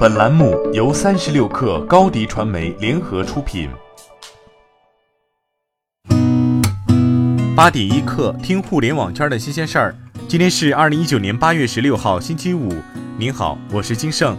本栏目由三十六氪高低传媒联合出品。八点一刻，听互联网圈的新鲜事儿。今天是二零一九年八月十六号，星期五。您好，我是金盛。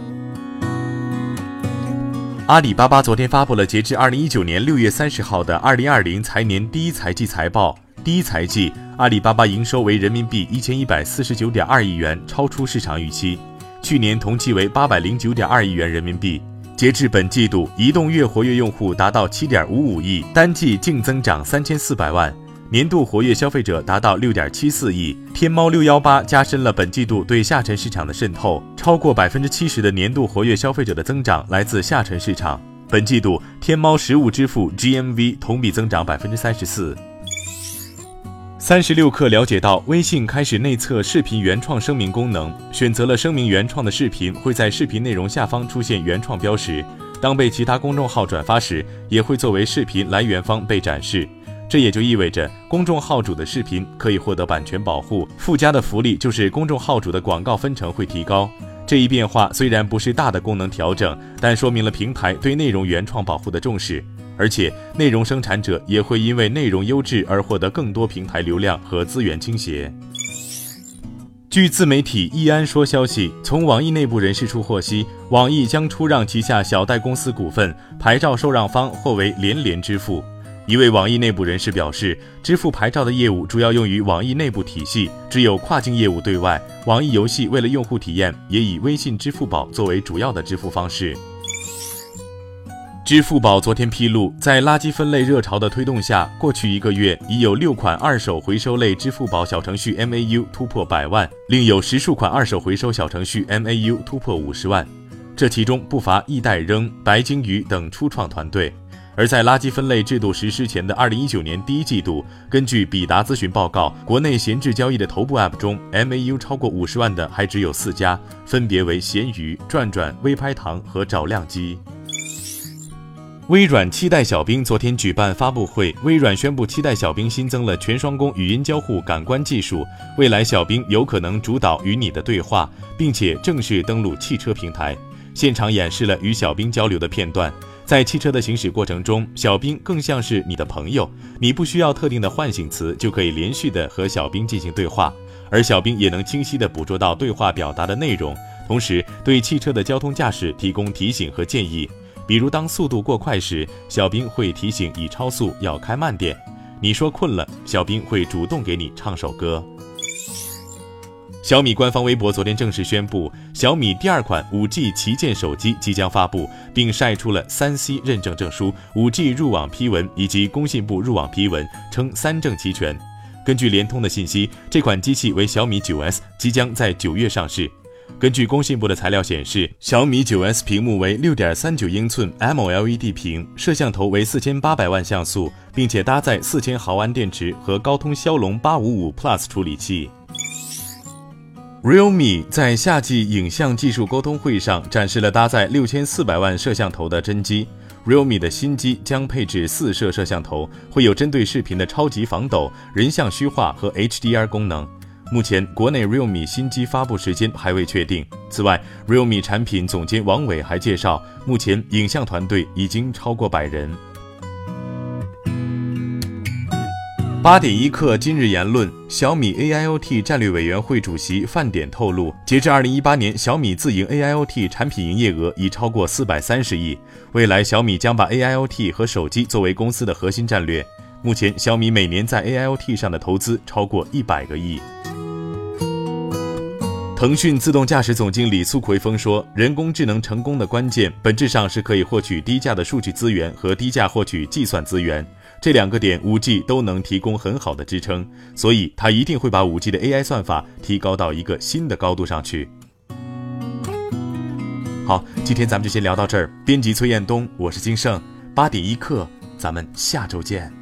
阿里巴巴昨天发布了截至二零一九年六月三十号的二零二零财年第一财季财报。第一财季，阿里巴巴营收为人民币一千一百四十九点二亿元，超出市场预期。去年同期为八百零九点二亿元人民币。截至本季度，移动月活跃用户达到七点五五亿，单季净增长三千四百万，年度活跃消费者达到六点七四亿。天猫六幺八加深了本季度对下沉市场的渗透，超过百分之七十的年度活跃消费者的增长来自下沉市场。本季度，天猫实物支付 GMV 同比增长百分之三十四。三十六氪了解到，微信开始内测视频原创声明功能，选择了声明原创的视频会在视频内容下方出现原创标识，当被其他公众号转发时，也会作为视频来源方被展示。这也就意味着公众号主的视频可以获得版权保护，附加的福利就是公众号主的广告分成会提高。这一变化虽然不是大的功能调整，但说明了平台对内容原创保护的重视。而且，内容生产者也会因为内容优质而获得更多平台流量和资源倾斜。据自媒体易安说消息，从网易内部人士处获悉，网易将出让旗下小贷公司股份，牌照受让方或为连连支付。一位网易内部人士表示，支付牌照的业务主要用于网易内部体系，只有跨境业务对外。网易游戏为了用户体验，也以微信、支付宝作为主要的支付方式。支付宝昨天披露，在垃圾分类热潮的推动下，过去一个月已有六款二手回收类支付宝小程序 MAU 突破百万，另有十数款二手回收小程序 MAU 突破五十万。这其中不乏易贷扔、白鲸鱼等初创团队。而在垃圾分类制度实施前的二零一九年第一季度，根据比达咨询报告，国内闲置交易的头部 App 中，MAU 超过五十万的还只有四家，分别为闲鱼、转转、微拍堂和找靓机。微软期待小冰昨天举办发布会，微软宣布期待小冰新增了全双工语音交互感官技术，未来小冰有可能主导与你的对话，并且正式登陆汽车平台。现场演示了与小冰交流的片段，在汽车的行驶过程中，小冰更像是你的朋友，你不需要特定的唤醒词就可以连续的和小冰进行对话，而小冰也能清晰的捕捉到对话表达的内容，同时对汽车的交通驾驶提供提醒和建议。比如，当速度过快时，小兵会提醒已超速要开慢点。你说困了，小兵会主动给你唱首歌。小米官方微博昨天正式宣布，小米第二款 5G 旗舰手机即将发布，并晒出了三 C 认证证书、5G 入网批文以及工信部入网批文，称三证齐全。根据联通的信息，这款机器为小米 9S，即将在九月上市。根据工信部的材料显示，小米 9S 屏幕为六点三九英寸 AMOLED 屏，摄像头为四千八百万像素，并且搭载四千毫安电池和高通骁龙八五五 Plus 处理器。Realme 在夏季影像技术沟通会上展示了搭载六千四百万摄像头的真机。Realme 的新机将配置四摄摄像头，会有针对视频的超级防抖、人像虚化和 HDR 功能。目前，国内 Realme 新机发布时间还未确定。此外，Realme 产品总监王伟还介绍，目前影像团队已经超过百人。八点一刻，今日言论：小米 AIoT 战略委员会主席范典透露，截至二零一八年，小米自营 AIoT 产品营业额已超过四百三十亿。未来，小米将把 AIoT 和手机作为公司的核心战略。目前，小米每年在 AIoT 上的投资超过一百个亿。腾讯自动驾驶总经理苏奎峰说：“人工智能成功的关键，本质上是可以获取低价的数据资源和低价获取计算资源。这两个点，5G 都能提供很好的支撑，所以他一定会把 5G 的 AI 算法提高到一个新的高度上去。”好，今天咱们就先聊到这儿。编辑崔彦东，我是金盛，八点一刻，咱们下周见。